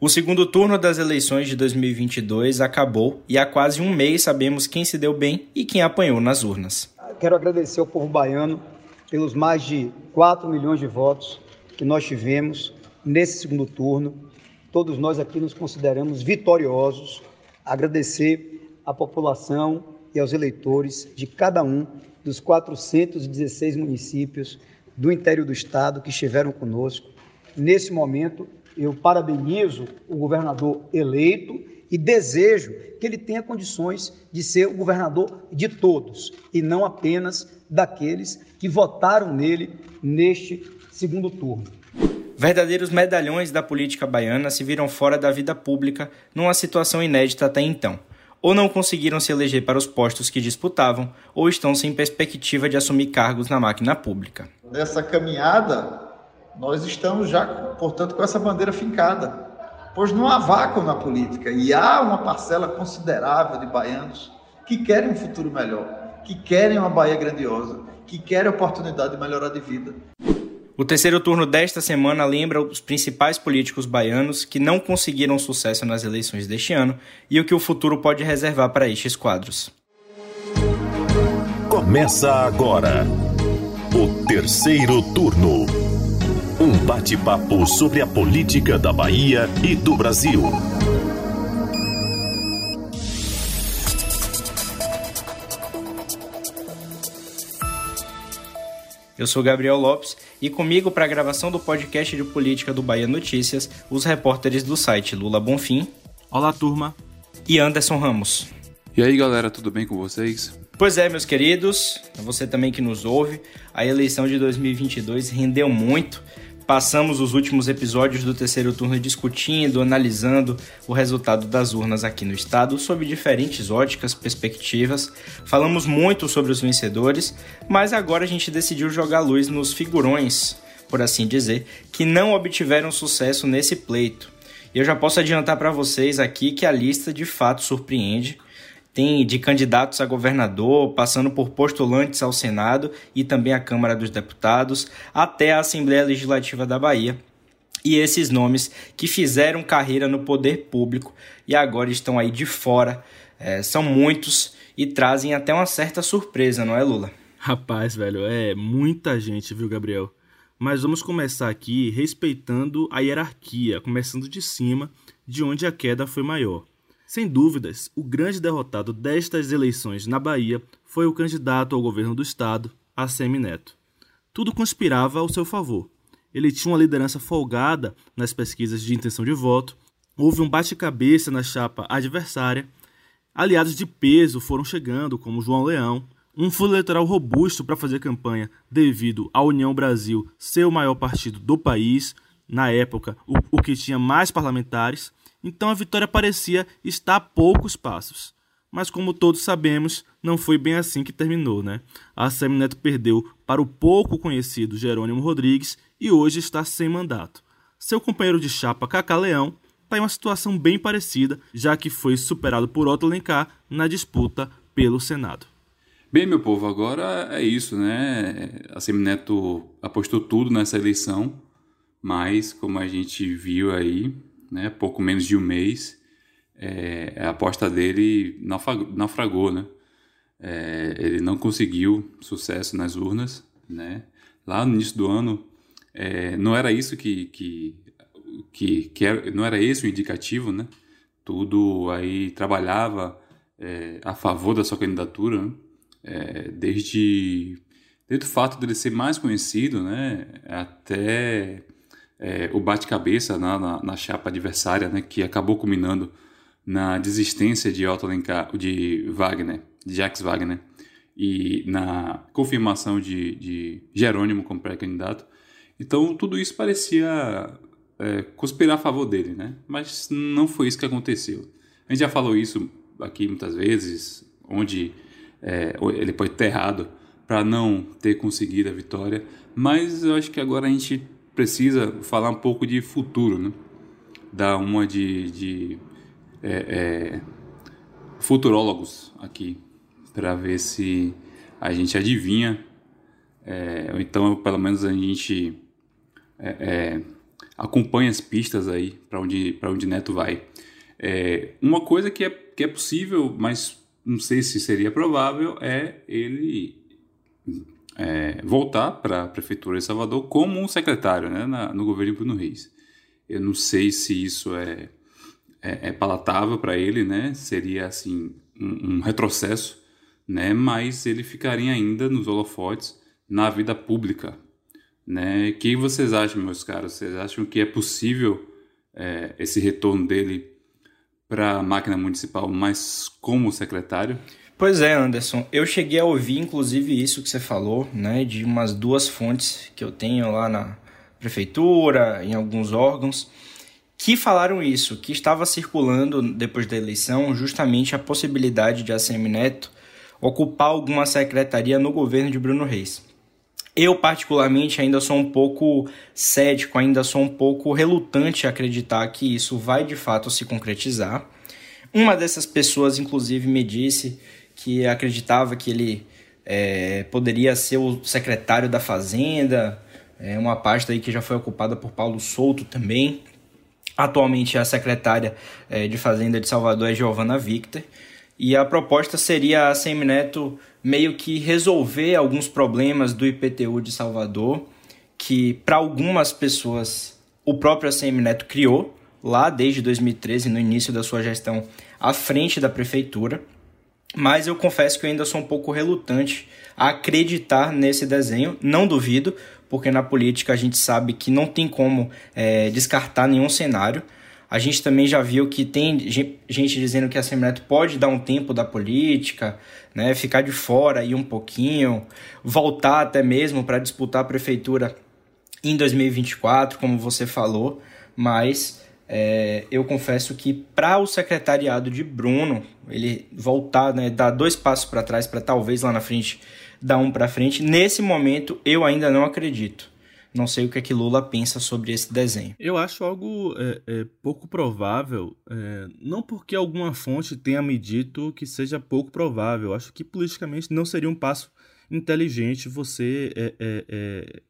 O segundo turno das eleições de 2022 acabou e há quase um mês sabemos quem se deu bem e quem apanhou nas urnas. Quero agradecer ao povo baiano pelos mais de 4 milhões de votos que nós tivemos nesse segundo turno. Todos nós aqui nos consideramos vitoriosos. Agradecer à população e aos eleitores de cada um dos 416 municípios do interior do estado que estiveram conosco. Nesse momento, eu parabenizo o governador eleito e desejo que ele tenha condições de ser o governador de todos e não apenas daqueles que votaram nele neste segundo turno. Verdadeiros medalhões da política baiana se viram fora da vida pública numa situação inédita até então. Ou não conseguiram se eleger para os postos que disputavam, ou estão sem perspectiva de assumir cargos na máquina pública. Nessa caminhada, nós estamos já, portanto, com essa bandeira fincada, pois não há vácuo na política e há uma parcela considerável de baianos que querem um futuro melhor, que querem uma Bahia grandiosa, que querem a oportunidade de melhorar de vida. O terceiro turno desta semana lembra os principais políticos baianos que não conseguiram sucesso nas eleições deste ano e o que o futuro pode reservar para estes quadros. Começa agora o terceiro turno. Um bate-papo sobre a política da Bahia e do Brasil. Eu sou Gabriel Lopes e comigo para a gravação do podcast de política do Bahia Notícias, os repórteres do site Lula Bonfim. Olá, turma. E Anderson Ramos. E aí, galera, tudo bem com vocês? Pois é, meus queridos, você também que nos ouve, a eleição de 2022 rendeu muito Passamos os últimos episódios do terceiro turno discutindo, analisando o resultado das urnas aqui no estado sob diferentes óticas, perspectivas. Falamos muito sobre os vencedores, mas agora a gente decidiu jogar luz nos figurões, por assim dizer, que não obtiveram sucesso nesse pleito. E eu já posso adiantar para vocês aqui que a lista de fato surpreende tem de candidatos a governador, passando por postulantes ao Senado e também à Câmara dos Deputados, até a Assembleia Legislativa da Bahia. E esses nomes que fizeram carreira no poder público e agora estão aí de fora, é, são muitos e trazem até uma certa surpresa, não é, Lula? Rapaz, velho, é muita gente, viu, Gabriel? Mas vamos começar aqui respeitando a hierarquia, começando de cima, de onde a queda foi maior. Sem dúvidas, o grande derrotado destas eleições na Bahia foi o candidato ao governo do estado, ACM Neto. Tudo conspirava ao seu favor. Ele tinha uma liderança folgada nas pesquisas de intenção de voto, houve um bate-cabeça na chapa adversária, aliados de peso foram chegando, como João Leão, um fundo eleitoral robusto para fazer campanha devido à União Brasil ser o maior partido do país, na época o, o que tinha mais parlamentares, então a vitória parecia estar a poucos passos. Mas como todos sabemos, não foi bem assim que terminou, né? A Semineto perdeu para o pouco conhecido Jerônimo Rodrigues e hoje está sem mandato. Seu companheiro de chapa, Cacá Leão, está em uma situação bem parecida, já que foi superado por Otto Alencar na disputa pelo Senado. Bem, meu povo, agora é isso, né? A Semineto apostou tudo nessa eleição, mas como a gente viu aí, né, pouco menos de um mês, é, a aposta dele naufragou, né? É, ele não conseguiu sucesso nas urnas, né? Lá no início do ano, é, não era isso que, que, que, que não era esse o indicativo, né? Tudo aí trabalhava é, a favor da sua candidatura, né? É, desde, desde o fato dele ser mais conhecido, né? Até é, o bate-cabeça na, na, na, chapa adversária, né, que acabou culminando na desistência de Otto Alencar, de Wagner, de Jacques Wagner, e na confirmação de, de Jerônimo como pré-candidato. Então, tudo isso parecia é, conspirar a favor dele, né? Mas não foi isso que aconteceu. A gente já falou isso aqui muitas vezes, onde é, ele pode ter errado para não ter conseguido a vitória, mas eu acho que agora a gente precisa falar um pouco de futuro, né? Dar uma de, de é, é, futurólogos aqui para ver se a gente adivinha, é, ou então pelo menos a gente é, é, acompanha as pistas aí para onde, onde Neto vai. É, uma coisa que é, que é possível, mas não sei se seria provável, é ele é, voltar para a Prefeitura de Salvador como um secretário né, na, no governo Bruno Reis. Eu não sei se isso é, é, é palatável para ele, né? seria assim um, um retrocesso, né? mas ele ficaria ainda nos holofotes na vida pública. Né? Que vocês acham, meus caros? Vocês acham que é possível é, esse retorno dele para a máquina municipal, mas como secretário? Pois é, Anderson. Eu cheguei a ouvir, inclusive, isso que você falou, né, de umas duas fontes que eu tenho lá na prefeitura, em alguns órgãos, que falaram isso, que estava circulando depois da eleição justamente a possibilidade de a ACM Neto ocupar alguma secretaria no governo de Bruno Reis. Eu, particularmente, ainda sou um pouco cético, ainda sou um pouco relutante a acreditar que isso vai de fato se concretizar. Uma dessas pessoas, inclusive, me disse que acreditava que ele é, poderia ser o secretário da Fazenda, é uma pasta aí que já foi ocupada por Paulo Souto também. Atualmente a secretária é, de Fazenda de Salvador é Giovana Victor. E a proposta seria a Semineto meio que resolver alguns problemas do IPTU de Salvador, que para algumas pessoas o próprio ACM Neto criou lá desde 2013, no início da sua gestão à frente da prefeitura. Mas eu confesso que eu ainda sou um pouco relutante a acreditar nesse desenho. Não duvido, porque na política a gente sabe que não tem como é, descartar nenhum cenário. A gente também já viu que tem gente dizendo que a Semineto pode dar um tempo da política, né, ficar de fora aí um pouquinho, voltar até mesmo para disputar a prefeitura em 2024, como você falou, mas é, eu confesso que para o secretariado de Bruno, ele voltar, né, dar dois passos para trás para talvez lá na frente dar um para frente, nesse momento eu ainda não acredito. Não sei o que é que Lula pensa sobre esse desenho. Eu acho algo é, é, pouco provável, é, não porque alguma fonte tenha me dito que seja pouco provável. Acho que politicamente não seria um passo inteligente você, é, é, é,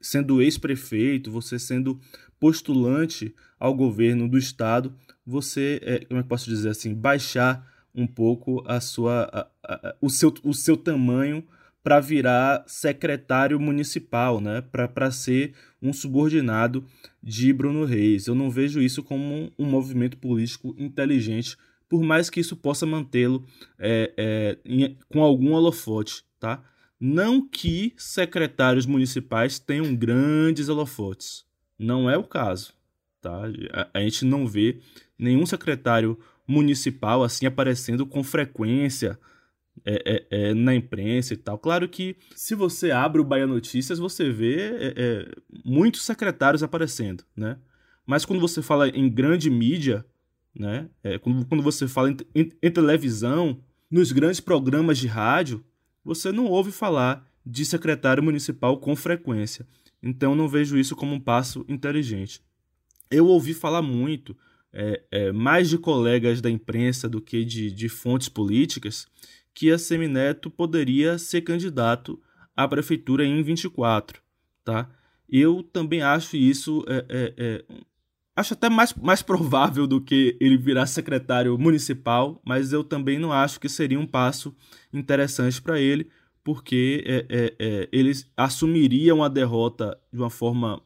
sendo ex-prefeito, você sendo postulante ao governo do estado, você, como é que posso dizer assim, baixar um pouco a sua, a, a, o, seu, o seu tamanho para virar secretário municipal, né? para ser um subordinado de Bruno Reis. Eu não vejo isso como um, um movimento político inteligente, por mais que isso possa mantê-lo é, é, com algum holofote. Tá? Não que secretários municipais tenham grandes holofotes. Não é o caso. Tá? A, a gente não vê nenhum secretário municipal assim aparecendo com frequência é, é, é, na imprensa e tal. Claro que se você abre o Bahia Notícias, você vê é, é, muitos secretários aparecendo, né? Mas quando você fala em grande mídia, né? É, quando, quando você fala em, em, em televisão, nos grandes programas de rádio, você não ouve falar de secretário municipal com frequência. Então não vejo isso como um passo inteligente. Eu ouvi falar muito, é, é, mais de colegas da imprensa do que de, de fontes políticas, que a Semineto poderia ser candidato à prefeitura em 24, tá? Eu também acho isso é, é, é, acho até mais, mais provável do que ele virar secretário municipal, mas eu também não acho que seria um passo interessante para ele, porque é, é, é, ele assumiria uma derrota de uma forma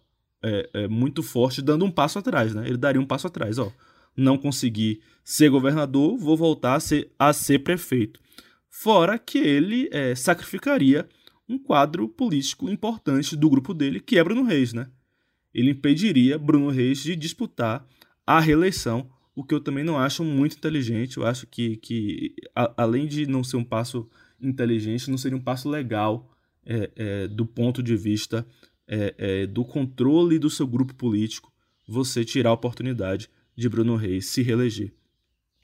muito forte, dando um passo atrás, né? Ele daria um passo atrás, ó. Não consegui ser governador, vou voltar a ser, a ser prefeito. Fora que ele é, sacrificaria um quadro político importante do grupo dele, que é Bruno Reis, né? Ele impediria Bruno Reis de disputar a reeleição, o que eu também não acho muito inteligente. Eu acho que, que a, além de não ser um passo inteligente, não seria um passo legal é, é, do ponto de vista é, é do controle do seu grupo político, você tirar a oportunidade de Bruno Reis se reeleger.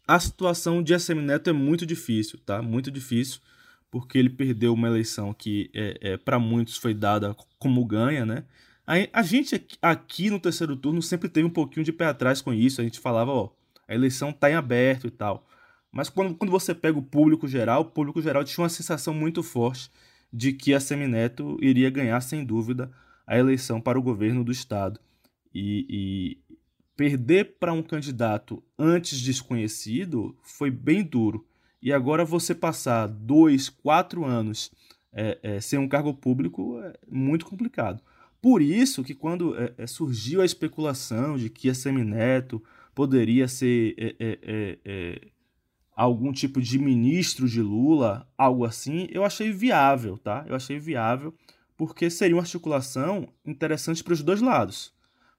A situação de SM Neto é muito difícil, tá? Muito difícil, porque ele perdeu uma eleição que é, é para muitos foi dada como ganha, né? A, a, gente aqui no terceiro turno sempre teve um pouquinho de pé atrás com isso. A gente falava, ó, a eleição tá em aberto e tal. Mas quando, quando você pega o público geral, o público geral tinha uma sensação muito forte de que a Semineto iria ganhar, sem dúvida, a eleição para o governo do estado. E, e perder para um candidato antes desconhecido foi bem duro. E agora você passar dois, quatro anos é, é, sem um cargo público é muito complicado. Por isso que quando é, é surgiu a especulação de que a Semineto poderia ser é, é, algum tipo de ministro de Lula, algo assim, eu achei viável, tá? Eu achei viável porque seria uma articulação interessante para os dois lados.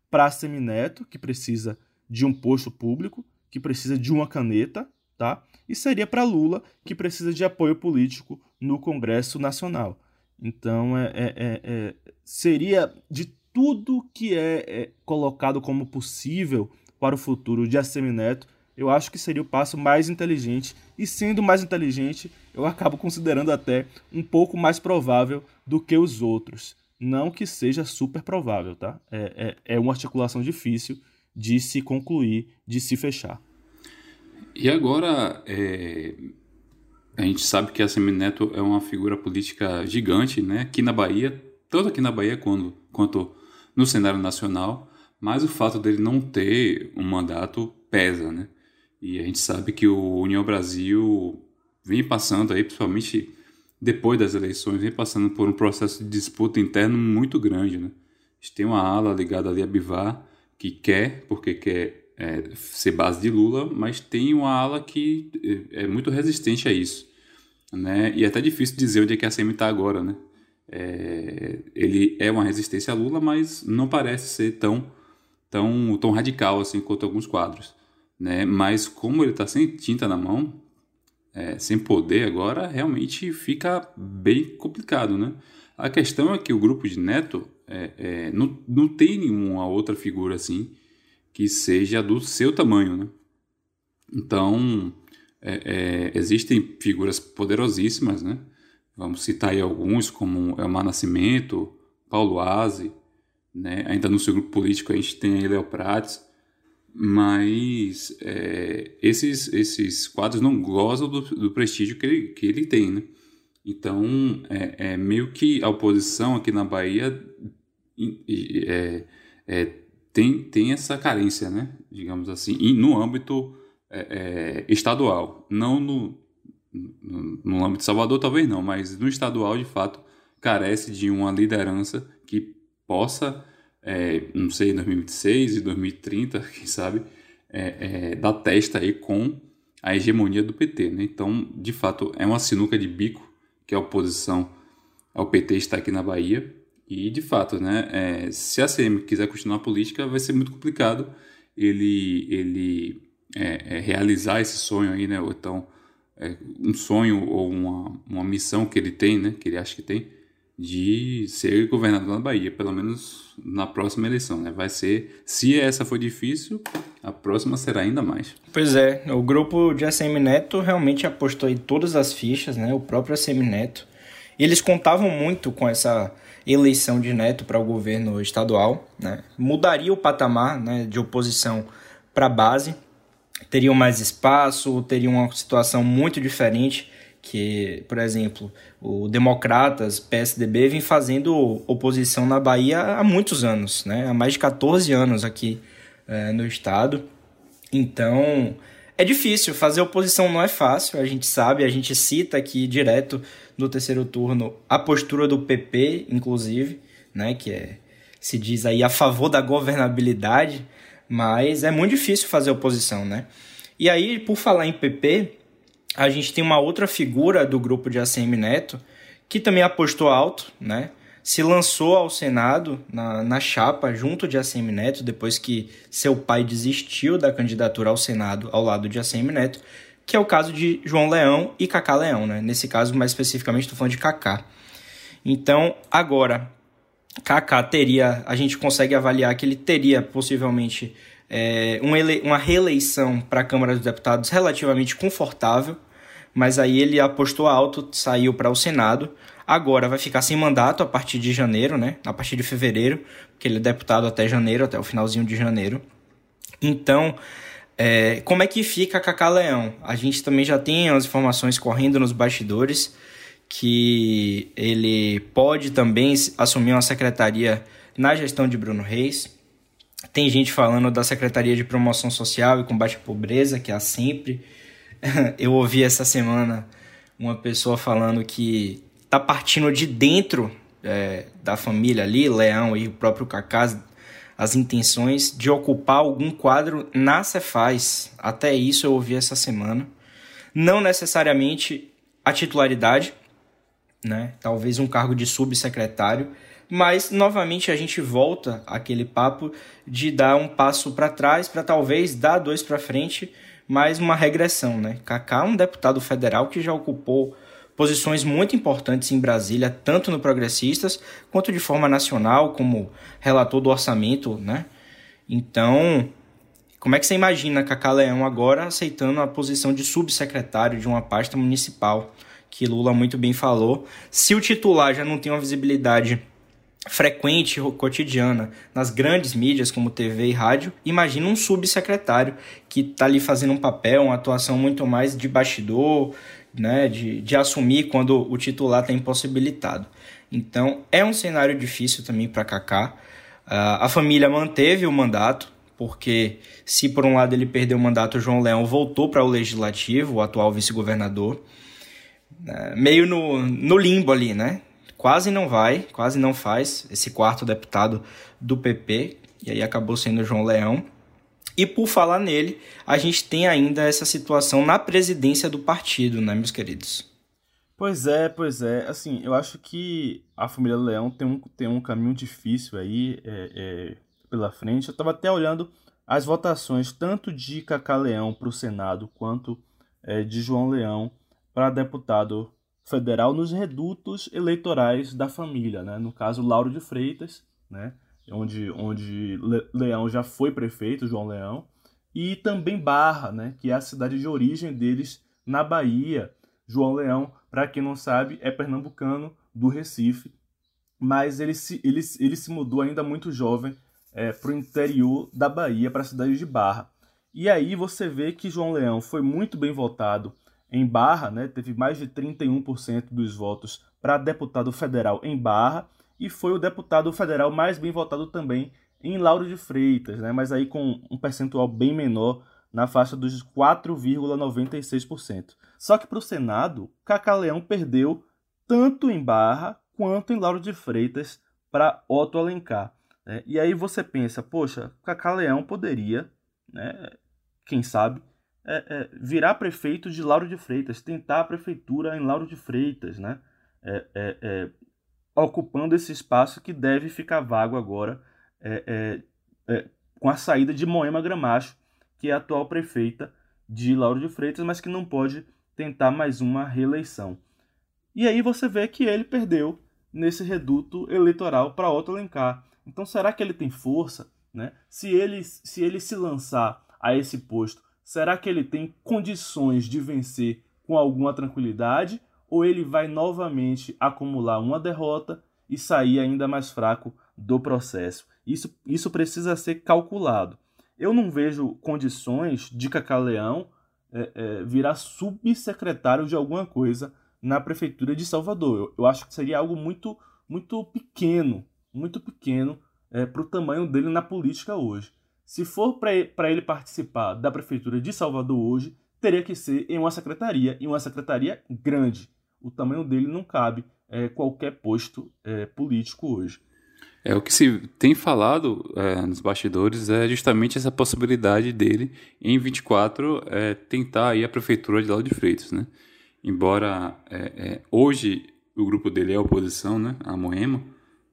Para a Semineto, que precisa de um posto público, que precisa de uma caneta, tá? E seria para Lula, que precisa de apoio político no Congresso Nacional. Então, é, é, é, é seria de tudo que é, é colocado como possível para o futuro de Assemineto, eu acho que seria o passo mais inteligente. E sendo mais inteligente, eu acabo considerando até um pouco mais provável do que os outros. Não que seja super provável, tá? É, é, é uma articulação difícil de se concluir, de se fechar. E agora, é... a gente sabe que a Semineto é uma figura política gigante, né? Aqui na Bahia, tanto aqui na Bahia quanto, quanto no cenário nacional, mas o fato dele não ter um mandato pesa, né? E a gente sabe que o União Brasil vem passando aí, principalmente depois das eleições, vem passando por um processo de disputa interno muito grande, né? A gente tem uma ala ligada ali a Bivar, que quer, porque quer é, ser base de Lula, mas tem uma ala que é, é muito resistente a isso, né? E é até difícil dizer onde é que a CM está agora, né? É, ele é uma resistência a Lula, mas não parece ser tão, tão, tão radical assim quanto alguns quadros né? Mas como ele está sem tinta na mão, é, sem poder agora, realmente fica bem complicado, né? A questão é que o grupo de Neto é, é, não, não tem nenhuma outra figura assim que seja do seu tamanho, né? Então, é, é, existem figuras poderosíssimas, né? Vamos citar aí alguns, como Elmar Nascimento, Paulo Aze, né? Ainda no seu grupo político a gente tem aí Léo Prates, mas é, esses, esses quadros não gozam do, do, prestígio que ele, que ele tem, né? Então, é, é meio que a oposição aqui na Bahia é, é, tem, tem essa carência, né? Digamos assim, no âmbito é, é, estadual, não no, no, no âmbito de Salvador talvez não, mas no estadual, de fato, carece de uma liderança que possa é, não sei, 2026 e 2030, quem sabe, é, é, da testa aí com a hegemonia do PT. Né? Então, de fato, é uma sinuca de bico que a oposição ao PT está aqui na Bahia. E, de fato, né, é, se a CM quiser continuar a política, vai ser muito complicado ele, ele é, é, realizar esse sonho aí, né? Ou então, é, um sonho ou uma, uma missão que ele tem, né? Que ele acha que tem, de ser governador da Bahia, pelo menos na próxima eleição, né? Vai ser, se essa for difícil, a próxima será ainda mais. Pois é, o grupo de ACM Neto realmente apostou em todas as fichas, né? O próprio ACM Neto. Eles contavam muito com essa eleição de Neto para o governo estadual, né? Mudaria o patamar, né, de oposição para base, teriam mais espaço, teriam uma situação muito diferente que, por exemplo, o Democratas, PSDB, vem fazendo oposição na Bahia há muitos anos, né? há mais de 14 anos aqui é, no estado. Então, é difícil, fazer oposição não é fácil, a gente sabe, a gente cita aqui direto no terceiro turno a postura do PP, inclusive, né, que é, se diz aí a favor da governabilidade, mas é muito difícil fazer oposição, né? E aí, por falar em PP, a gente tem uma outra figura do grupo de ACM Neto, que também apostou alto, né? Se lançou ao Senado na, na chapa junto de ACM Neto, depois que seu pai desistiu da candidatura ao Senado ao lado de ACM Neto, que é o caso de João Leão e Cacá Leão, né? Nesse caso, mais especificamente, estou falando de Cacá. Então, agora, Cacá teria, a gente consegue avaliar que ele teria possivelmente é, uma, uma reeleição para a Câmara dos Deputados relativamente confortável, mas aí ele apostou alto, saiu para o Senado. Agora vai ficar sem mandato a partir de janeiro, né? A partir de fevereiro, porque ele é deputado até janeiro, até o finalzinho de janeiro. Então, é, como é que fica Cacá Leão? A gente também já tem as informações correndo nos bastidores que ele pode também assumir uma secretaria na gestão de Bruno Reis. Tem gente falando da Secretaria de Promoção Social e Combate à Pobreza, que há sempre. Eu ouvi essa semana uma pessoa falando que tá partindo de dentro é, da família ali, Leão e o próprio Cacá, as intenções de ocupar algum quadro na Cefaz. Até isso eu ouvi essa semana. Não necessariamente a titularidade, né? Talvez um cargo de subsecretário, mas novamente a gente volta àquele papo de dar um passo para trás para talvez dar dois para frente, mais uma regressão, né? Kaká é um deputado federal que já ocupou posições muito importantes em Brasília, tanto no Progressistas quanto de forma nacional, como relator do orçamento, né? Então, como é que você imagina Cacá Leão agora aceitando a posição de subsecretário de uma pasta municipal, que Lula muito bem falou? Se o titular já não tem uma visibilidade frequente cotidiana nas grandes mídias como TV e rádio, imagina um subsecretário que está ali fazendo um papel, uma atuação muito mais de bastidor, né, de, de assumir quando o titular está impossibilitado. Então é um cenário difícil também para Kaká. Uh, a família manteve o mandato, porque se por um lado ele perdeu o mandato, João Leão voltou para o legislativo, o atual vice-governador, uh, meio no, no limbo ali, né? Quase não vai, quase não faz esse quarto deputado do PP, e aí acabou sendo João Leão. E por falar nele, a gente tem ainda essa situação na presidência do partido, né, meus queridos? Pois é, pois é. Assim, eu acho que a família Leão tem um, tem um caminho difícil aí é, é, pela frente. Eu estava até olhando as votações tanto de Cacá Leão para o Senado quanto é, de João Leão para deputado federal nos redutos eleitorais da família, né? No caso, Lauro de Freitas, né? onde, onde Leão já foi prefeito, João Leão, e também Barra, né, que é a cidade de origem deles na Bahia. João Leão, para quem não sabe, é pernambucano do Recife, mas ele se, ele, ele se mudou ainda muito jovem é, para o interior da Bahia, para a cidade de Barra. E aí você vê que João Leão foi muito bem votado em Barra, né, teve mais de 31% dos votos para deputado federal em Barra, e foi o deputado federal mais bem votado também em Lauro de Freitas, né? mas aí com um percentual bem menor, na faixa dos 4,96%. Só que para o Senado, Cacá Leão perdeu tanto em Barra quanto em Lauro de Freitas para Otto Alencar. Né? E aí você pensa, poxa, Cacá Leão poderia, né, quem sabe, é, é, virar prefeito de Lauro de Freitas, tentar a prefeitura em Lauro de Freitas, né? É, é, é ocupando esse espaço que deve ficar vago agora é, com a saída de Moema Gramacho, que é a atual prefeita de Lauro de Freitas, mas que não pode tentar mais uma reeleição. E aí você vê que ele perdeu nesse reduto eleitoral para Otto Alencar. Então será que ele tem força? Né? Se, ele, se ele se lançar a esse posto, será que ele tem condições de vencer com alguma tranquilidade? ou ele vai novamente acumular uma derrota e sair ainda mais fraco do processo. Isso, isso precisa ser calculado. Eu não vejo condições de Cacaleão é, é, virar subsecretário de alguma coisa na prefeitura de Salvador. Eu, eu acho que seria algo muito, muito pequeno, muito pequeno é, para o tamanho dele na política hoje. Se for para ele participar da prefeitura de Salvador hoje, teria que ser em uma secretaria, e uma secretaria grande o tamanho dele não cabe é, qualquer posto é, político hoje. É o que se tem falado é, nos bastidores é justamente essa possibilidade dele em 24 é, tentar aí a prefeitura de Lauro de Freitas, né? Embora é, é, hoje o grupo dele é a oposição, né? A Moema,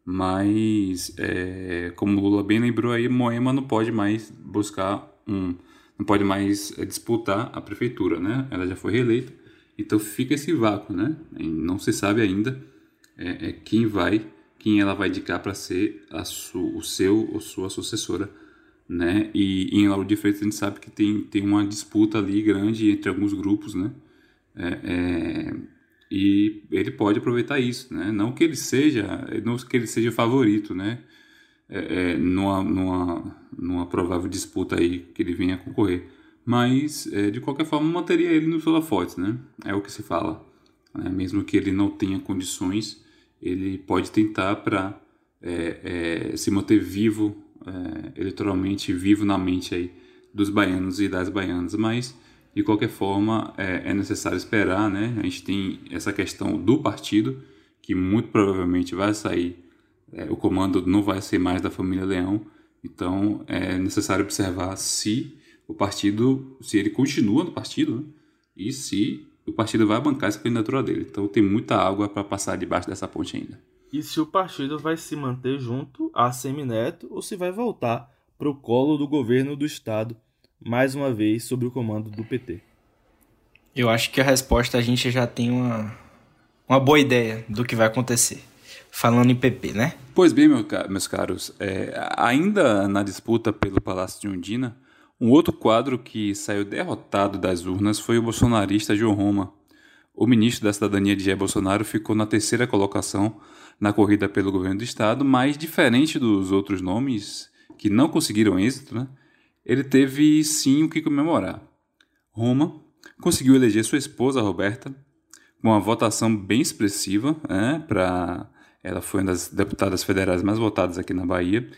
mas é, como o Lula bem lembrou aí, Moema não pode mais buscar um, não pode mais disputar a prefeitura, né? Ela já foi reeleita então fica esse vácuo, né? Não se sabe ainda é, é quem vai, quem ela vai indicar para ser a su, o seu ou sua sucessora, né? E, em Lauro de Freitas a gente sabe que tem, tem uma disputa ali grande entre alguns grupos, né? É, é, e ele pode aproveitar isso, né? Não que ele seja, não que ele seja favorito, né? É, é, numa, numa, numa provável disputa aí que ele venha concorrer mas é, de qualquer forma manteria ele nos holofotes, né? É o que se fala. Né? Mesmo que ele não tenha condições, ele pode tentar para é, é, se manter vivo é, eleitoralmente vivo na mente aí dos baianos e das baianas, mas de qualquer forma é, é necessário esperar, né? A gente tem essa questão do partido que muito provavelmente vai sair, é, o comando não vai ser mais da família Leão, então é necessário observar se o partido, se ele continua no partido né? e se o partido vai bancar essa candidatura dele. Então tem muita água para passar debaixo dessa ponte ainda. E se o partido vai se manter junto a Semineto ou se vai voltar para o colo do governo do estado, mais uma vez sob o comando do PT? Eu acho que a resposta a gente já tem uma, uma boa ideia do que vai acontecer. Falando em PP, né? Pois bem, meus caros, é, ainda na disputa pelo Palácio de Undina, um outro quadro que saiu derrotado das urnas foi o bolsonarista João Roma. O ministro da Cidadania de Jair Bolsonaro ficou na terceira colocação na corrida pelo governo do estado, mas diferente dos outros nomes que não conseguiram êxito, né, ele teve sim o que comemorar. Roma conseguiu eleger sua esposa Roberta com uma votação bem expressiva, né, para ela foi uma das deputadas federais mais votadas aqui na Bahia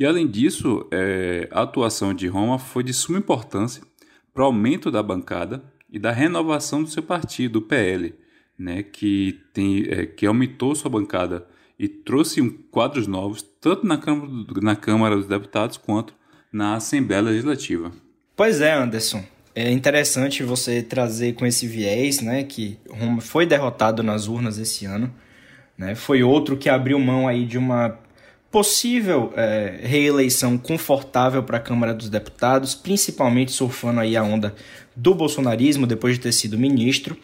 e além disso, é, a atuação de Roma foi de suma importância para o aumento da bancada e da renovação do seu partido, o PL, né, que, tem, é, que aumentou sua bancada e trouxe um, quadros novos, tanto na Câmara, na Câmara dos Deputados quanto na Assembleia Legislativa. Pois é, Anderson. É interessante você trazer com esse viés, né, que Roma foi derrotado nas urnas esse ano, né, foi outro que abriu mão aí de uma possível é, reeleição confortável para a Câmara dos Deputados, principalmente surfando aí a onda do bolsonarismo depois de ter sido ministro.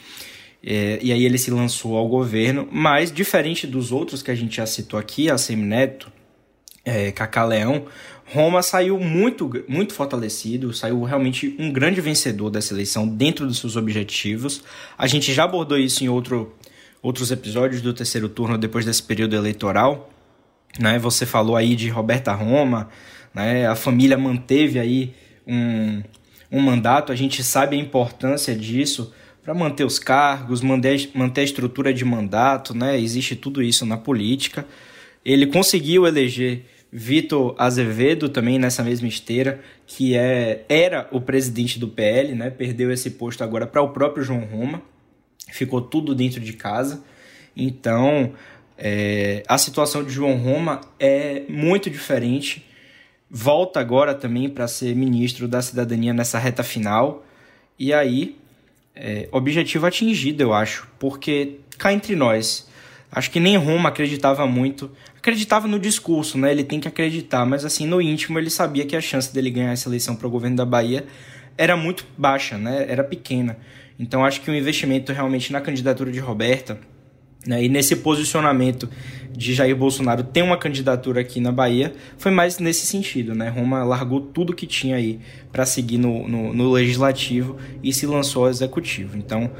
É, e aí ele se lançou ao governo, mas diferente dos outros que a gente já citou aqui, a Semineto, é, Cacá Leão, Roma saiu muito, muito fortalecido, saiu realmente um grande vencedor dessa eleição dentro dos seus objetivos. A gente já abordou isso em outro, outros episódios do terceiro turno depois desse período eleitoral. Né? Você falou aí de Roberta Roma, né? a família manteve aí um, um mandato, a gente sabe a importância disso para manter os cargos, manter, manter a estrutura de mandato, né? existe tudo isso na política. Ele conseguiu eleger Vitor Azevedo também nessa mesma esteira, que é, era o presidente do PL, né? perdeu esse posto agora para o próprio João Roma, ficou tudo dentro de casa. Então, é, a situação de João Roma é muito diferente. Volta agora também para ser ministro da cidadania nessa reta final. E aí, é, objetivo atingido, eu acho. Porque cá entre nós, acho que nem Roma acreditava muito. Acreditava no discurso, né? Ele tem que acreditar, mas assim, no íntimo ele sabia que a chance dele ganhar essa eleição para o governo da Bahia era muito baixa, né? Era pequena. Então acho que o investimento realmente na candidatura de Roberta né? E nesse posicionamento de Jair Bolsonaro ter uma candidatura aqui na Bahia foi mais nesse sentido. Né? Roma largou tudo que tinha aí para seguir no, no, no, legislativo e se lançou ao executivo. Então,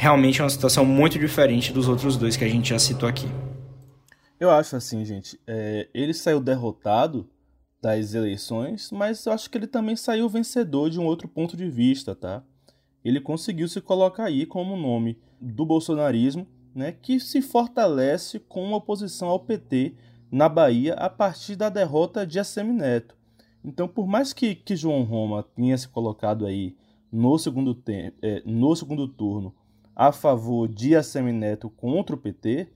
realmente é uma situação muito diferente dos outros dois que a gente já citou aqui. Eu acho assim, gente. É, ele saiu derrotado das eleições, mas eu acho que ele também saiu vencedor de um outro ponto de vista, tá? Ele conseguiu se colocar aí como nome do bolsonarismo né, que se fortalece com uma oposição ao PT na Bahia a partir da derrota de Assemineto. Então, por mais que, que João Roma tenha se colocado aí no segundo, tempo, é, no segundo turno a favor de Assemineto contra o PT,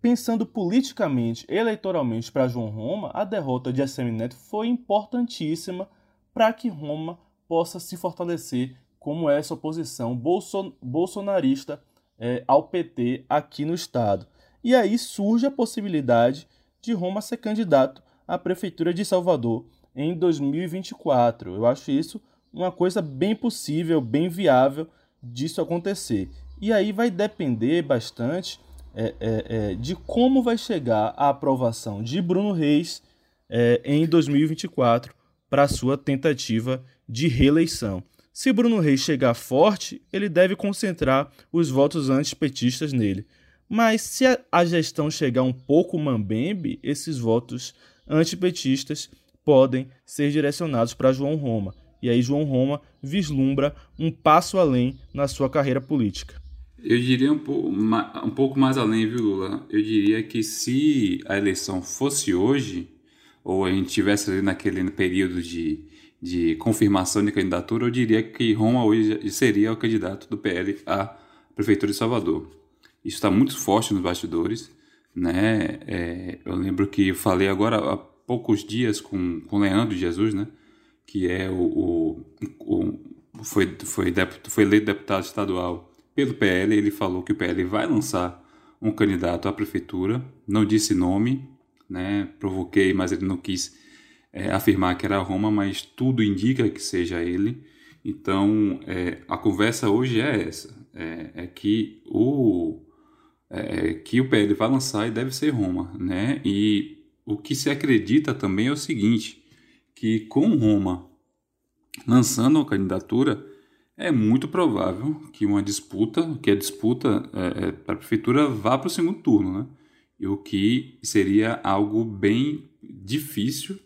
pensando politicamente, eleitoralmente para João Roma, a derrota de Assemineto foi importantíssima para que Roma possa se fortalecer como essa oposição bolson bolsonarista é, ao PT aqui no estado. E aí surge a possibilidade de Roma ser candidato à prefeitura de Salvador em 2024. Eu acho isso uma coisa bem possível, bem viável disso acontecer. E aí vai depender bastante é, é, é, de como vai chegar a aprovação de Bruno Reis é, em 2024 para sua tentativa de reeleição. Se Bruno Reis chegar forte, ele deve concentrar os votos antipetistas nele. Mas se a gestão chegar um pouco mambembe, esses votos antipetistas podem ser direcionados para João Roma. E aí João Roma vislumbra um passo além na sua carreira política. Eu diria um, pouco, um pouco mais além, viu, Lula? Eu diria que se a eleição fosse hoje, ou a gente tivesse ali naquele período de, de confirmação de candidatura, eu diria que Roma hoje seria o candidato do PL à Prefeitura de Salvador. Isso está muito forte nos bastidores. Né? É, eu lembro que falei agora há poucos dias com, com Leandro Jesus, né? Que é o, o, o foi, foi, foi eleito deputado estadual pelo PL. Ele falou que o PL vai lançar um candidato à prefeitura, não disse nome, né? provoquei, mas ele não quis é, afirmar que era Roma, mas tudo indica que seja ele. Então, é, a conversa hoje é essa: é, é que o é, que o PL vai lançar e deve ser Roma, né? E o que se acredita também é o seguinte, que com Roma lançando a candidatura, é muito provável que uma disputa, que a disputa é, é, para a prefeitura vá para o segundo turno, né? E o que seria algo bem difícil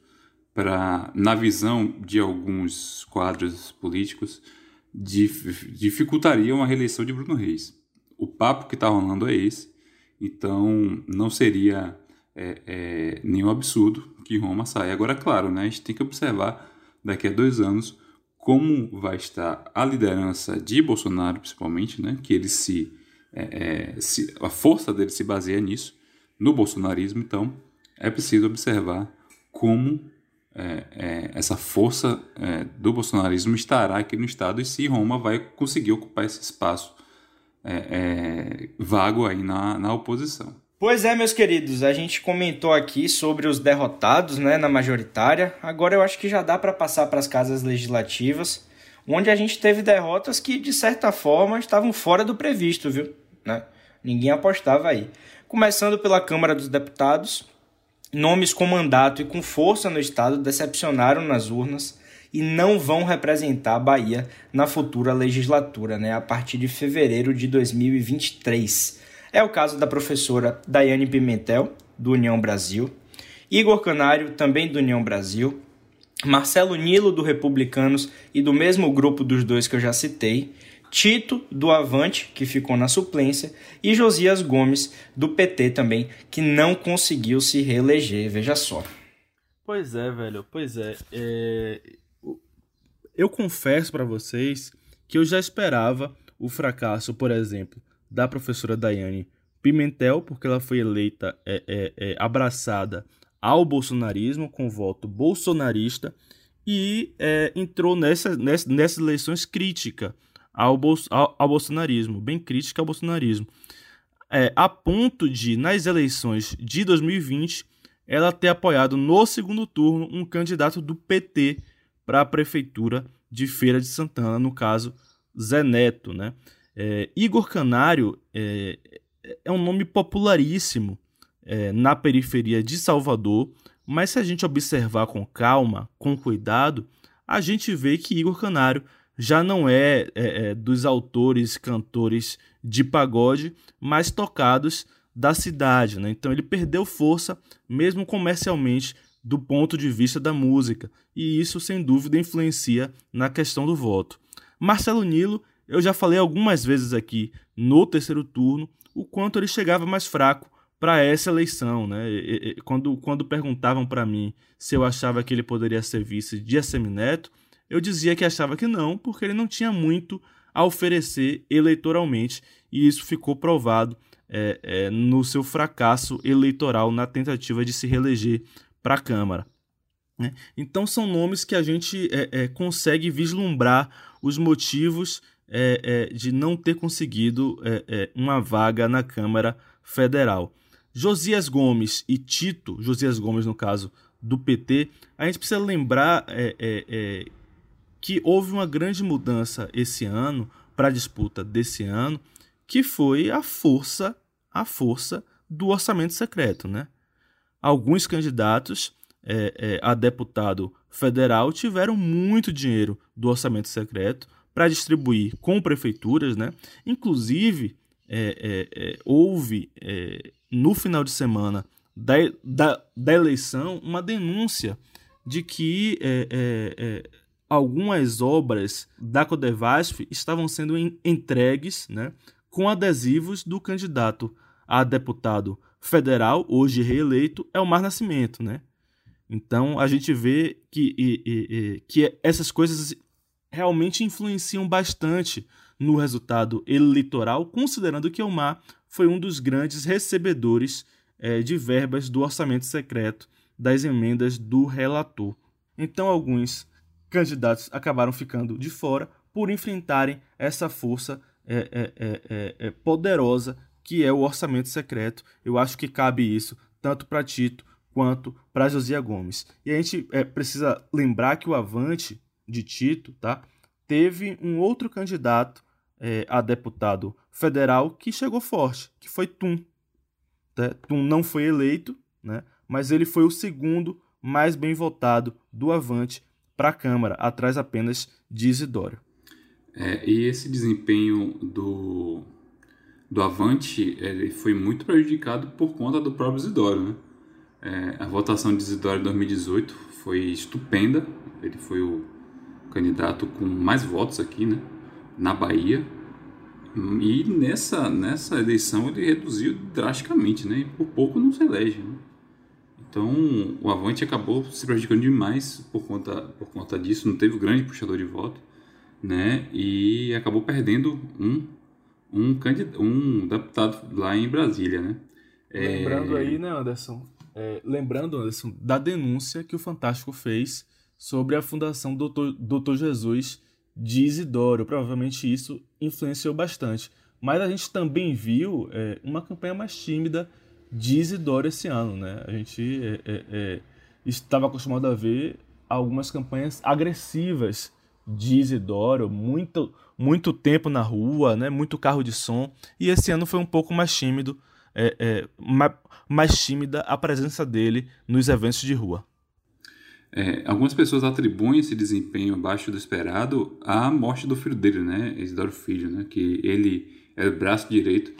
para, na visão de alguns quadros políticos, dif, dificultaria uma reeleição de Bruno Reis. O papo que está rolando é esse, então não seria é, é, nenhum absurdo que Roma saia. Agora, claro, né, a gente tem que observar daqui a dois anos como vai estar a liderança de Bolsonaro, principalmente, né, que ele se, é, é, se, a força dele se baseia nisso, no bolsonarismo, então é preciso observar como é, é essa força é, do bolsonarismo estará aqui no Estado e se Roma vai conseguir ocupar esse espaço é, vago aí na, na oposição. Pois é, meus queridos, a gente comentou aqui sobre os derrotados né, na majoritária. Agora eu acho que já dá para passar para as casas legislativas, onde a gente teve derrotas que, de certa forma, estavam fora do previsto, viu? Né? Ninguém apostava aí. Começando pela Câmara dos Deputados, nomes com mandato e com força no Estado decepcionaram nas urnas e não vão representar a Bahia na futura legislatura, né, a partir de fevereiro de 2023. É o caso da professora Daiane Pimentel, do União Brasil, Igor Canário, também do União Brasil, Marcelo Nilo, do Republicanos e do mesmo grupo dos dois que eu já citei, Tito, do Avante, que ficou na suplência, e Josias Gomes, do PT também, que não conseguiu se reeleger, veja só. Pois é, velho, pois é. é... Eu confesso para vocês que eu já esperava o fracasso, por exemplo, da professora Daiane Pimentel, porque ela foi eleita, é, é, é, abraçada ao bolsonarismo, com voto bolsonarista, e é, entrou nessa, nessa, nessas eleições crítica ao, ao, ao, bolsonarismo, bem crítica ao bolsonarismo. É, a ponto de, nas eleições de 2020, ela ter apoiado no segundo turno um candidato do PT para a prefeitura de Feira de Santana, no caso, Zé Neto, né? É, Igor Canário é, é, um nome popularíssimo é, na periferia de Salvador, mas se a gente observar com calma, com cuidado, a gente vê que Igor Canário já não é, é, é dos autores, cantores de pagode mais tocados da cidade. Né? Então ele perdeu força, mesmo comercialmente, do ponto de vista da música, e isso sem dúvida influencia na questão do voto. Marcelo Nilo eu já falei algumas vezes aqui no terceiro turno o quanto ele chegava mais fraco para essa eleição, né? E, e, quando, quando perguntavam para mim se eu achava que ele poderia ser vice de Assemineto, eu dizia que achava que não, porque ele não tinha muito a oferecer eleitoralmente, e isso ficou provado é, é, no seu fracasso eleitoral na tentativa de se reeleger para a Câmara. Né? Então são nomes que a gente é, é consegue vislumbrar os motivos é, é, de não ter conseguido é, é, uma vaga na Câmara Federal. Josias Gomes e Tito, Josias Gomes no caso do PT, a gente precisa lembrar é, é, que houve uma grande mudança esse ano para a disputa desse ano, que foi a força, a força do orçamento secreto, né? Alguns candidatos a deputado federal tiveram muito dinheiro do orçamento secreto, para distribuir com prefeituras, né? Inclusive, é, é, é, houve é, no final de semana da, da, da, eleição uma denúncia de que é, é, algumas obras da Codevasf estavam sendo entregues né, com adesivos do candidato a deputado federal, hoje reeleito, Elmar Nascimento. Né? Então a gente vê que, e, e, que essas coisas realmente influenciam bastante no resultado eleitoral, considerando que Elmar foi um dos grandes recebedores é, de verbas do orçamento secreto das emendas do relator. Então alguns candidatos acabaram ficando de fora por enfrentarem essa força é, é, é, é, é poderosa que é o orçamento secreto. Eu acho que cabe isso tanto para Tito quanto para Josia Gomes. E a gente precisa lembrar que o Avante de Tito tá, teve um outro candidato é, a deputado federal que chegou forte, que foi Tum. Tá? Tum não foi eleito, né, mas ele foi o segundo mais bem votado do Avante para a Câmara, atrás apenas de Isidoro. É, e esse desempenho do, do Avante ele foi muito prejudicado por conta do próprio Isidoro. Né? É, a votação de Isidoro em 2018 foi estupenda, ele foi o candidato com mais votos aqui né? na Bahia. E nessa, nessa eleição ele reduziu drasticamente, né? E por pouco não se elege. Né? Então o Avante acabou se prejudicando demais por conta, por conta disso, não teve grande puxador de voto né? E acabou perdendo um um, candidato, um deputado lá em Brasília, né? É... Lembrando aí, né, Anderson? É, lembrando, Anderson, da denúncia que o Fantástico fez sobre a Fundação Doutor, Doutor Jesus de Isidoro. Provavelmente isso influenciou bastante. Mas a gente também viu é, uma campanha mais tímida de Isidoro esse ano, né? A gente é, é, é estava acostumado a ver algumas campanhas agressivas de Isidoro, muito, muito tempo na rua, né, muito carro de som, e esse ano foi um pouco mais tímido, é, é, mais, mais tímida a presença dele nos eventos de rua. É, algumas pessoas atribuem esse desempenho abaixo do esperado à morte do filho dele, né, Isidoro Filho, né, que ele era o braço direito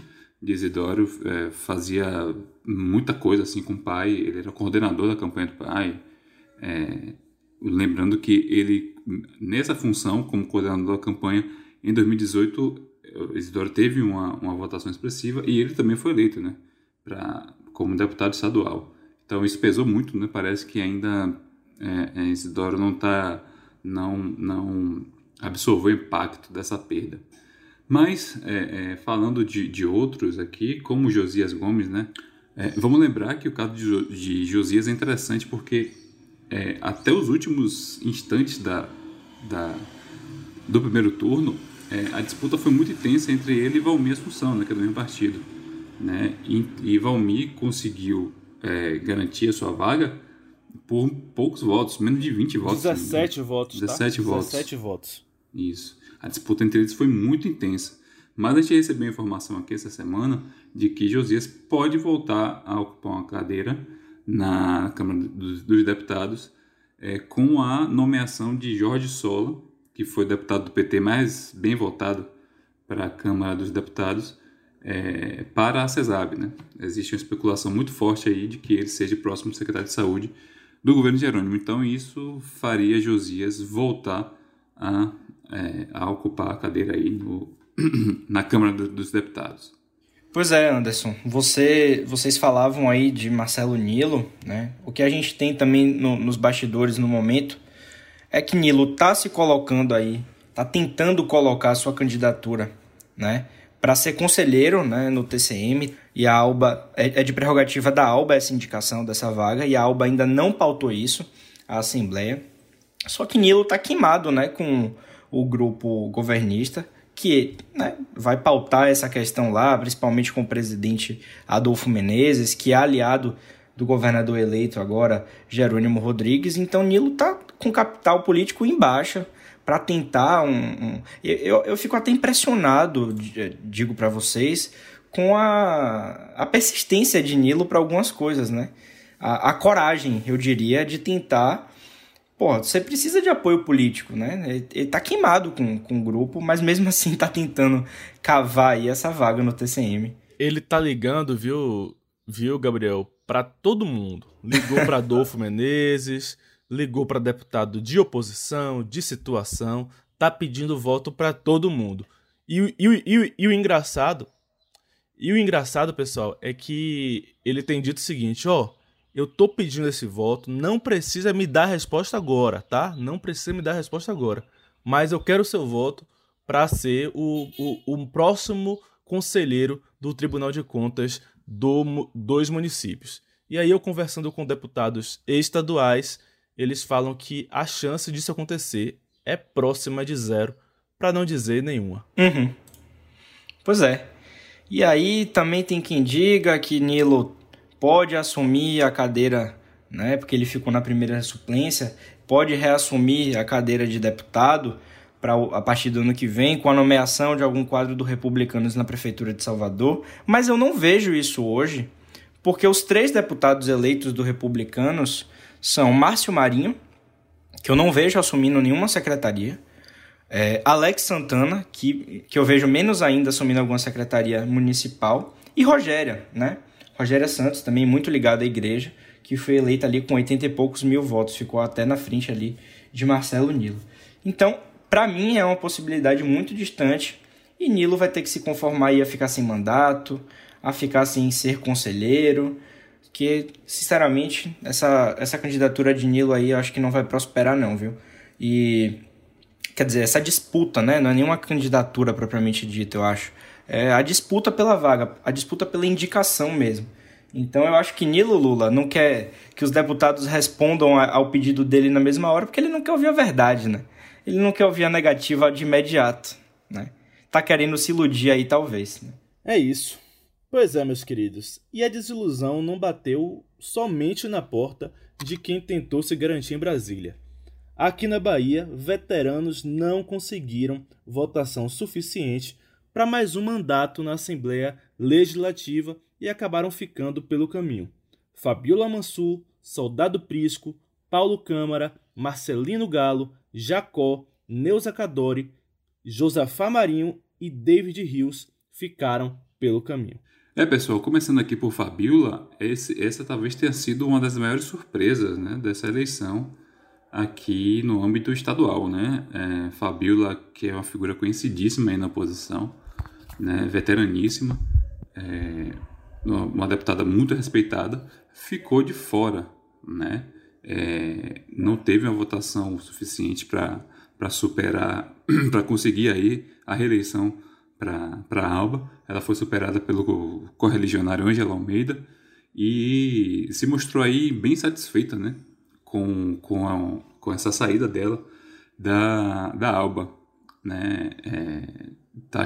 de Isidoro, é, fazia muita coisa assim com o pai, ele era coordenador da campanha do pai, é, lembrando que ele nessa função, como coordenador da campanha, em 2018, Isidoro teve uma, uma votação expressiva e ele também foi eleito, né, pra, como deputado estadual. Então isso pesou muito, né? Parece que ainda é, é, Isidoro não tá, não, não absorveu o impacto dessa perda. Mas é, é, falando de, de outros aqui, como Josias Gomes, né? É, vamos lembrar que o caso de, de Josias é interessante porque até os últimos instantes da, da, do primeiro turno, a disputa foi muito intensa entre ele e Valmir Assunção, né, que é do mesmo partido. Né? E, e Valmir conseguiu é, garantir a sua vaga por poucos votos, menos de 20 votos. 17 votos. 17 tá? votos. 17 votos. Isso. A disputa entre eles foi muito intensa. Mas a gente recebeu informação aqui essa semana de que Josias pode voltar a ocupar uma cadeira na Câmara dos, dos Deputados é, com a nomeação de Jorge Sola, que foi deputado do PT mais bem votado para a Câmara dos Deputados, é, para a CESAB. Né? Existe uma especulação muito forte aí de que ele seja próximo secretário de Saúde do governo de Jerônimo. Então isso faria Josias voltar a, é, a ocupar a cadeira aí no, na Câmara dos Deputados. Pois é, Anderson. Você, vocês falavam aí de Marcelo Nilo, né? O que a gente tem também no, nos bastidores no momento é que Nilo tá se colocando aí, tá tentando colocar a sua candidatura, né? Para ser conselheiro, né? No TCM e a Alba é, é de prerrogativa da Alba essa indicação dessa vaga e a Alba ainda não pautou isso à Assembleia. Só que Nilo tá queimado, né? Com o grupo governista que né, vai pautar essa questão lá, principalmente com o presidente Adolfo Menezes, que é aliado do governador eleito agora, Jerônimo Rodrigues. Então, Nilo está com capital político em baixa para tentar um, um. eu, eu fico até impressionado, digo para vocês, com a, a persistência de Nilo para algumas coisas, né? A, a coragem, eu diria, de tentar pô, você precisa de apoio político, né? Ele, ele tá queimado com, com o grupo, mas mesmo assim tá tentando cavar aí essa vaga no TCM. Ele tá ligando, viu, viu, Gabriel, para todo mundo. Ligou para Adolfo Menezes, ligou para deputado de oposição, de situação, tá pedindo voto para todo mundo. E, e, e, e o engraçado, e o engraçado, pessoal, é que ele tem dito o seguinte, ó, eu tô pedindo esse voto, não precisa me dar resposta agora, tá? Não precisa me dar resposta agora. Mas eu quero o seu voto para ser o, o, o, próximo conselheiro do Tribunal de Contas do, dos municípios. E aí eu conversando com deputados estaduais, eles falam que a chance disso acontecer é próxima de zero, para não dizer nenhuma. Uhum. Pois é. E aí também tem quem diga que Nilo pode assumir a cadeira, né, porque ele ficou na primeira suplência, pode reassumir a cadeira de deputado para a partir do ano que vem com a nomeação de algum quadro do Republicanos na prefeitura de Salvador, mas eu não vejo isso hoje, porque os três deputados eleitos do Republicanos são Márcio Marinho, que eu não vejo assumindo nenhuma secretaria, é, Alex Santana, que, que eu vejo menos ainda assumindo alguma secretaria municipal, e Rogéria, né? Rogéria Santos, também muito ligado à igreja, que foi eleita ali com 80 e poucos mil votos, ficou até na frente ali de Marcelo Nilo. Então, para mim é uma possibilidade muito distante e Nilo vai ter que se conformar a ficar sem mandato, a ficar sem ser conselheiro, que sinceramente essa, essa candidatura de Nilo aí eu acho que não vai prosperar não, viu? E quer dizer, essa disputa, né, não é nenhuma candidatura propriamente dita, eu acho é a disputa pela vaga, a disputa pela indicação mesmo. Então eu acho que Nilo Lula não quer que os deputados respondam ao pedido dele na mesma hora, porque ele não quer ouvir a verdade, né? Ele não quer ouvir a negativa de imediato, né? Tá querendo se iludir aí, talvez. Né? É isso. Pois é, meus queridos. E a desilusão não bateu somente na porta de quem tentou se garantir em Brasília. Aqui na Bahia, veteranos não conseguiram votação suficiente para mais um mandato na Assembleia Legislativa e acabaram ficando pelo caminho. Fabiola Mansur, Soldado Prisco, Paulo Câmara, Marcelino Galo, Jacó, Neuza Cadori, Josafá Marinho e David Rios ficaram pelo caminho. É, pessoal, começando aqui por Fabiola, esse, essa talvez tenha sido uma das maiores surpresas né, dessa eleição aqui no âmbito estadual. Né? É, Fabiola, que é uma figura conhecidíssima aí na oposição, né, veteraníssima, é, uma deputada muito respeitada, ficou de fora, né? É, não teve uma votação suficiente para superar, para conseguir aí a reeleição para Alba. Ela foi superada pelo correligionário Ângela Almeida e se mostrou aí bem satisfeita, né? Com, com, a, com essa saída dela da, da Alba, né? É, tá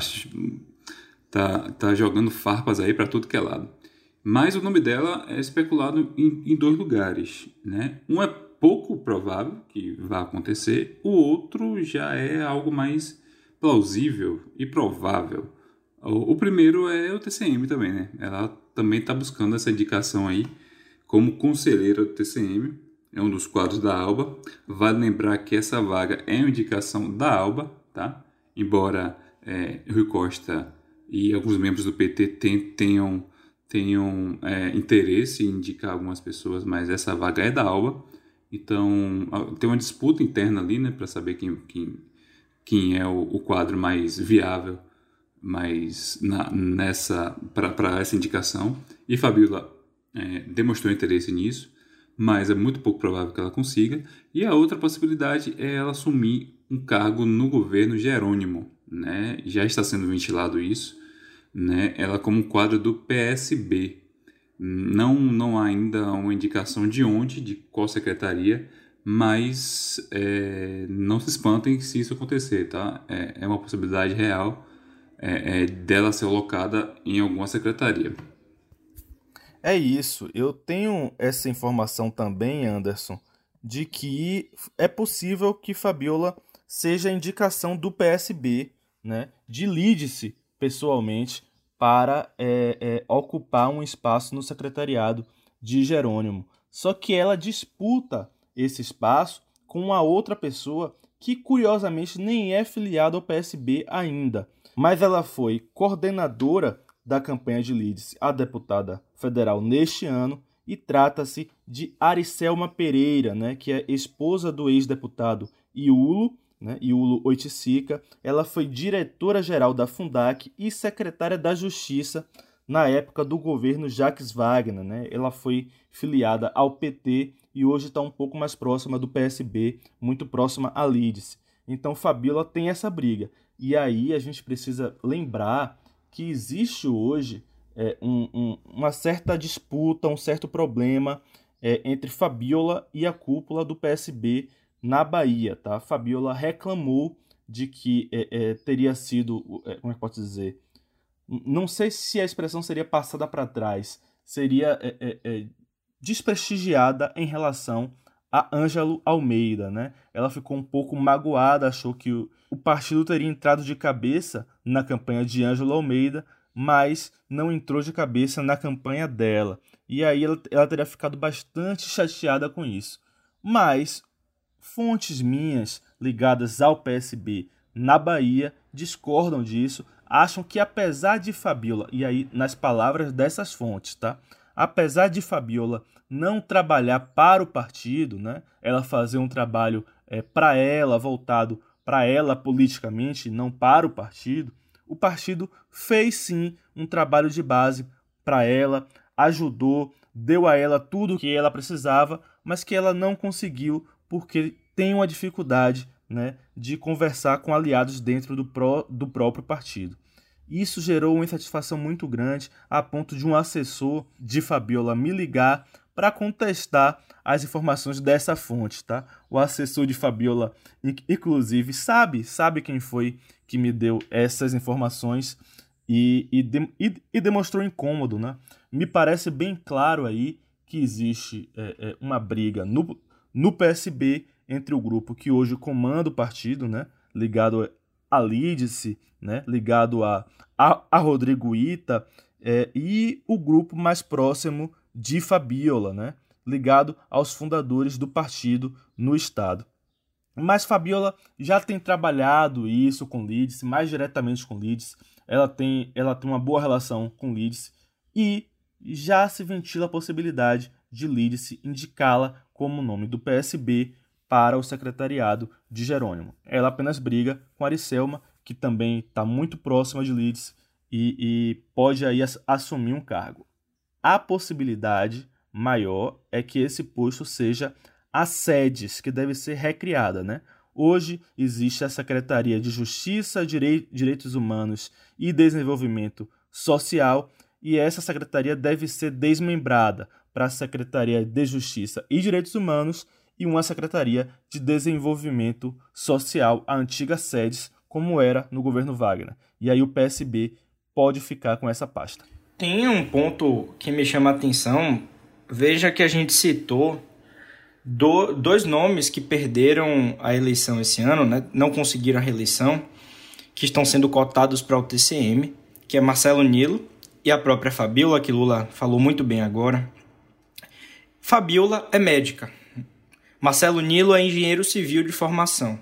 tá, tá jogando farpas aí para tudo que é lado. Mas o nome dela é especulado em, em dois lugares, né? Um é pouco provável que vá acontecer, o outro já é algo mais plausível e provável. O, o primeiro é o TCM também, né? Ela também está buscando essa indicação aí como conselheira do TCM, é um dos quadros da Alba. Vale lembrar que essa vaga é uma indicação da Alba, tá? Embora é, Rui Costa e alguns membros do PT tenham, tenham é, interesse em indicar algumas pessoas, mas essa vaga é da Alba. Então, tem uma disputa interna ali, né, para saber quem, quem, quem é o, o quadro mais viável mais na, nessa para essa indicação. E Fabiola é, demonstrou interesse nisso, mas é muito pouco provável que ela consiga. E a outra possibilidade é ela assumir um cargo no governo Jerônimo, né? Já está sendo ventilado isso, né? Ela como quadro do PSB. Não, não há ainda uma indicação de onde, de qual secretaria, mas é, não se espantem se isso acontecer, tá? É, é uma possibilidade real é, é dela ser alocada em alguma secretaria. É isso. Eu tenho essa informação também, Anderson, de que é possível que Fabiola seja a indicação do PSB né, de Lídice pessoalmente para é, é, ocupar um espaço no secretariado de Jerônimo. Só que ela disputa esse espaço com uma outra pessoa que curiosamente nem é filiada ao PSB ainda, mas ela foi coordenadora da campanha de Lídice a deputada federal neste ano e trata-se de Aricelma Pereira, né, que é esposa do ex-deputado Iulo né, Iulo Oiticica. Ela foi diretora-geral da Fundac e secretária da Justiça na época do governo Jacques Wagner. Né? Ela foi filiada ao PT e hoje está um pouco mais próxima do PSB, muito próxima à Lídice. Então Fabiola tem essa briga. E aí a gente precisa lembrar que existe hoje é, um, um, uma certa disputa, um certo problema é, entre Fabiola e a cúpula do PSB na Bahia. Tá? Fabiola reclamou de que é, é teria sido, é, como é que posso dizer, não sei se a expressão seria passada para trás, seria é, desprestigiada em relação a Ângelo Almeida, né? Ela ficou um pouco magoada, achou que o, o partido teria entrado de cabeça na campanha de Ângelo Almeida, mas não entrou de cabeça na campanha dela. E aí ela, ela teria ficado bastante chateada com isso. Mas fontes minhas ligadas ao PSB na Bahia discordam disso, acham que apesar de Fabiola, e aí nas palavras dessas fontes, tá? Apesar de Fabiola não trabalhar para o partido, né? Ela fazer um trabalho é, para ela, voltado para ela politicamente, não para o partido, o partido fez sim um trabalho de base para ela, ajudou, deu a ela tudo o que ela precisava, mas que ela não conseguiu porque tem uma dificuldade né, de conversar com aliados dentro do, pró, do próprio partido. Isso gerou uma insatisfação muito grande, a ponto de um assessor de Fabiola me ligar para contestar as informações dessa fonte, tá? O assessor de Fabiola, inclusive, sabe, sabe quem foi que me deu essas informações e, e, de, e, e demonstrou incômodo, né? Me parece bem claro aí que existe é, é, uma briga no, no PSB entre o grupo que hoje comanda o partido, né, ligado a Lídice, né, ligado a, a, a Rodrigo Ita, é, e o grupo mais próximo de Fabiola, né, ligado aos fundadores do partido no Estado. Mas Fabiola já tem trabalhado isso com Lídice, mais diretamente com Lídice, ela tem, ela tem uma boa relação com Lídice, e já se ventila a possibilidade de Lídice indicá-la como nome do PSB para o secretariado de Jerônimo. Ela apenas briga com Aricelma, que também está muito próxima de Leeds e, e pode aí assumir um cargo. A possibilidade maior é que esse posto seja a SEDES, que deve ser recriada, né? Hoje existe a Secretaria de Justiça, Direitos Humanos e Desenvolvimento Social, e essa secretaria deve ser desmembrada para a Secretaria de Justiça e Direitos Humanos e uma Secretaria de Desenvolvimento Social, a antiga SEDES, como era no governo Wagner. E aí o PSB pode ficar com essa pasta. Tem um ponto que me chama a atenção. Veja que a gente citou do, dois nomes que perderam a eleição esse ano, né? não conseguiram a reeleição, que estão sendo cotados para o TCM, que é Marcelo Nilo e a própria Fabiola, que Lula falou muito bem agora. Fabiola é médica, Marcelo Nilo é engenheiro civil de formação.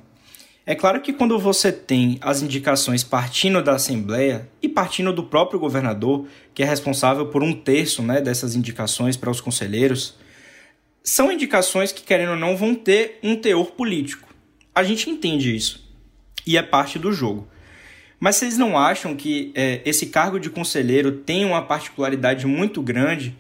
É claro que quando você tem as indicações partindo da Assembleia e partindo do próprio governador, que é responsável por um terço né, dessas indicações para os conselheiros, são indicações que, querendo ou não, vão ter um teor político. A gente entende isso. E é parte do jogo. Mas vocês não acham que é, esse cargo de conselheiro tem uma particularidade muito grande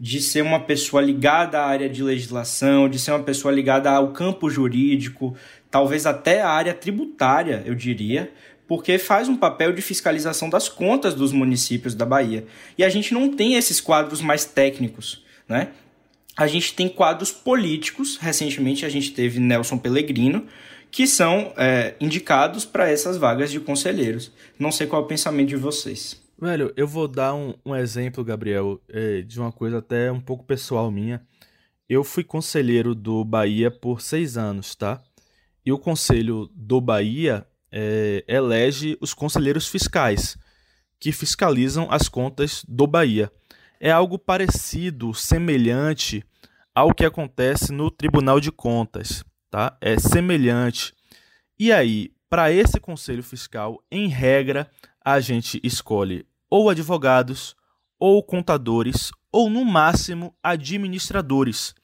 de ser uma pessoa ligada à área de legislação, de ser uma pessoa ligada ao campo jurídico, talvez até à área tributária, eu diria, porque faz um papel de fiscalização das contas dos municípios da Bahia. E a gente não tem esses quadros mais técnicos, né? A gente tem quadros políticos. Recentemente a gente teve Nelson Pellegrino, que são é, indicados para essas vagas de conselheiros. Não sei qual é o pensamento de vocês. Velho, eu vou dar um, um exemplo, Gabriel, é, de uma coisa até um pouco pessoal minha. Eu fui conselheiro do Bahia por seis anos, tá? E o conselho do Bahia é, elege os conselheiros fiscais, que fiscalizam as contas do Bahia. É algo parecido, semelhante ao que acontece no Tribunal de Contas, tá? É semelhante. E aí, para esse conselho fiscal, em regra, a gente escolhe ou advogados, ou contadores, ou no máximo administradores.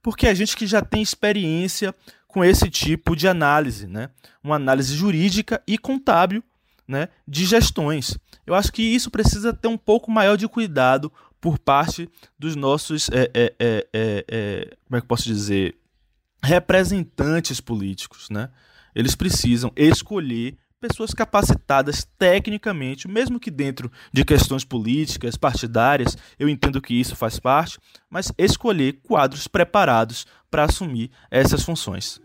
Porque a gente que já tem experiência com esse tipo de análise, né? Uma análise jurídica e contábil né, de gestões. Eu acho que isso precisa ter um pouco maior de cuidado por parte dos nossos, é, é, é, é, é como é que posso dizer, representantes políticos, né? Eles precisam escolher pessoas capacitadas tecnicamente, mesmo que dentro de questões políticas, partidárias, eu entendo que isso faz parte, mas escolher quadros preparados para assumir essas funções.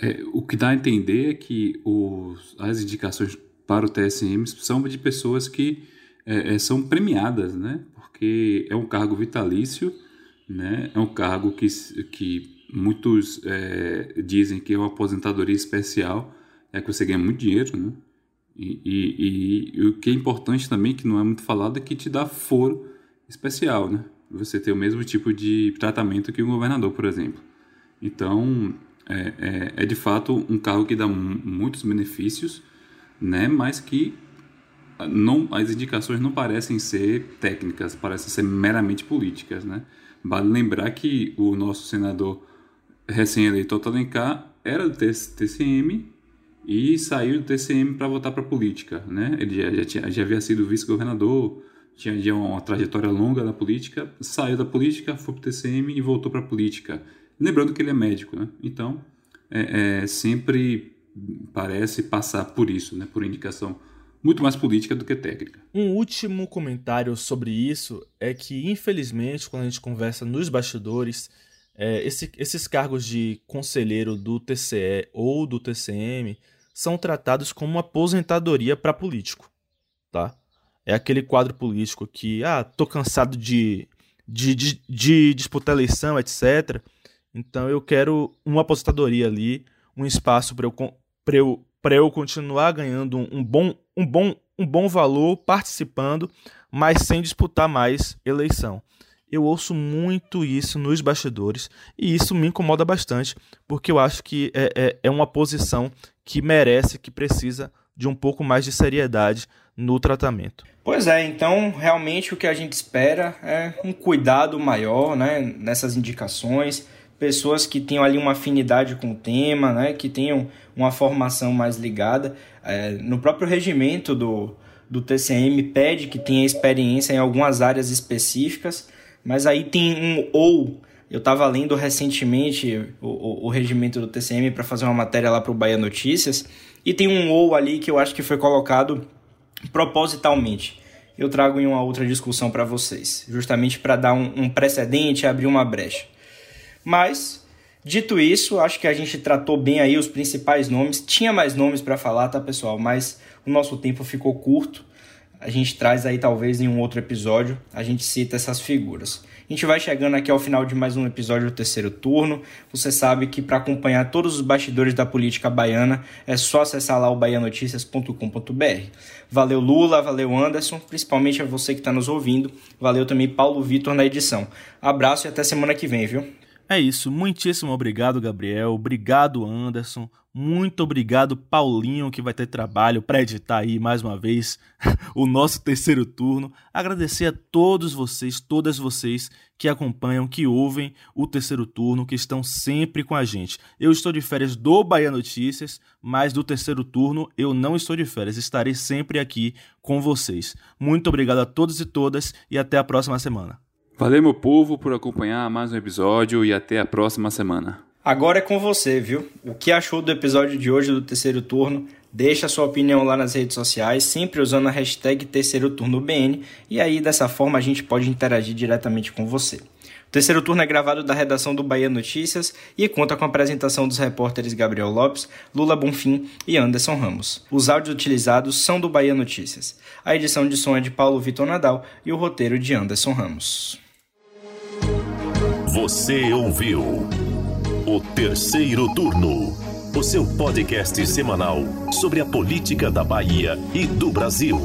É, o que dá a entender é que os, as indicações para o TSM são de pessoas que é, é, são premiadas, né? Porque é um cargo vitalício, né? É um cargo que, que muitos é, dizem que é uma aposentadoria especial, é que você ganha muito dinheiro, né? E, e, e, o que é importante também, que não é muito falado, é que te dá foro especial, né? Você tem o mesmo tipo de tratamento que um governador, por exemplo. Então, é, é, é de fato um cargo que dá muitos benefícios, né? Mas que não, as indicações não parecem ser técnicas, parecem ser meramente políticas, né? Vale lembrar que o nosso senador recém-eleito Alencar era do TCM e saiu do TCM para voltar para a política, né? Ele já, já, tinha, já havia sido vice-governador, tinha, tinha uma trajetória longa na política, saiu da política, foi para o TCM e voltou para a política. Lembrando que ele é médico, né? Então, é, é, sempre parece passar por isso, né? Por indicação muito mais política do que técnica. Um último comentário sobre isso é que, infelizmente, quando a gente conversa nos bastidores, é, esse, esses cargos de conselheiro do TCE ou do TCM são tratados como uma aposentadoria para político, tá? É aquele quadro político que, ah, tô cansado de, de, de, de disputar eleição, etc. Então eu quero uma aposentadoria ali, um espaço para eu, eu, eu continuar ganhando um bom, um, bom, um bom valor participando, mas sem disputar mais eleição. Eu ouço muito isso nos bastidores e isso me incomoda bastante, porque eu acho que é, é, é uma posição que merece, que precisa de um pouco mais de seriedade no tratamento. Pois é, então realmente o que a gente espera é um cuidado maior né, nessas indicações, pessoas que tenham ali uma afinidade com o tema, né, que tenham uma formação mais ligada. É, no próprio regimento do, do TCM pede que tenha experiência em algumas áreas específicas, mas aí tem um ou. Eu estava lendo recentemente o, o, o regimento do TCM para fazer uma matéria lá para o Bahia Notícias, e tem um ou ali que eu acho que foi colocado propositalmente. Eu trago em uma outra discussão para vocês, justamente para dar um, um precedente, abrir uma brecha. Mas, dito isso, acho que a gente tratou bem aí os principais nomes. Tinha mais nomes para falar, tá, pessoal? Mas o nosso tempo ficou curto a gente traz aí talvez em um outro episódio, a gente cita essas figuras. A gente vai chegando aqui ao final de mais um episódio do terceiro turno. Você sabe que para acompanhar todos os bastidores da política baiana é só acessar lá o baianoticias.com.br. Valeu Lula, valeu Anderson, principalmente a você que está nos ouvindo. Valeu também Paulo Vitor na edição. Abraço e até semana que vem, viu? É isso, muitíssimo obrigado, Gabriel. Obrigado, Anderson. Muito obrigado, Paulinho, que vai ter trabalho para editar aí mais uma vez o nosso terceiro turno. Agradecer a todos vocês, todas vocês que acompanham, que ouvem o terceiro turno, que estão sempre com a gente. Eu estou de férias do Bahia Notícias, mas do terceiro turno eu não estou de férias, estarei sempre aqui com vocês. Muito obrigado a todos e todas e até a próxima semana. Valeu, meu povo, por acompanhar mais um episódio e até a próxima semana. Agora é com você, viu? O que achou do episódio de hoje do terceiro turno? Deixa sua opinião lá nas redes sociais, sempre usando a hashtag terceiro turno BN, e aí dessa forma a gente pode interagir diretamente com você. Terceiro turno é gravado da redação do Bahia Notícias e conta com a apresentação dos repórteres Gabriel Lopes, Lula Bonfim e Anderson Ramos. Os áudios utilizados são do Bahia Notícias. A edição de som é de Paulo Vitor Nadal e o roteiro de Anderson Ramos. Você ouviu o Terceiro Turno, o seu podcast semanal sobre a política da Bahia e do Brasil.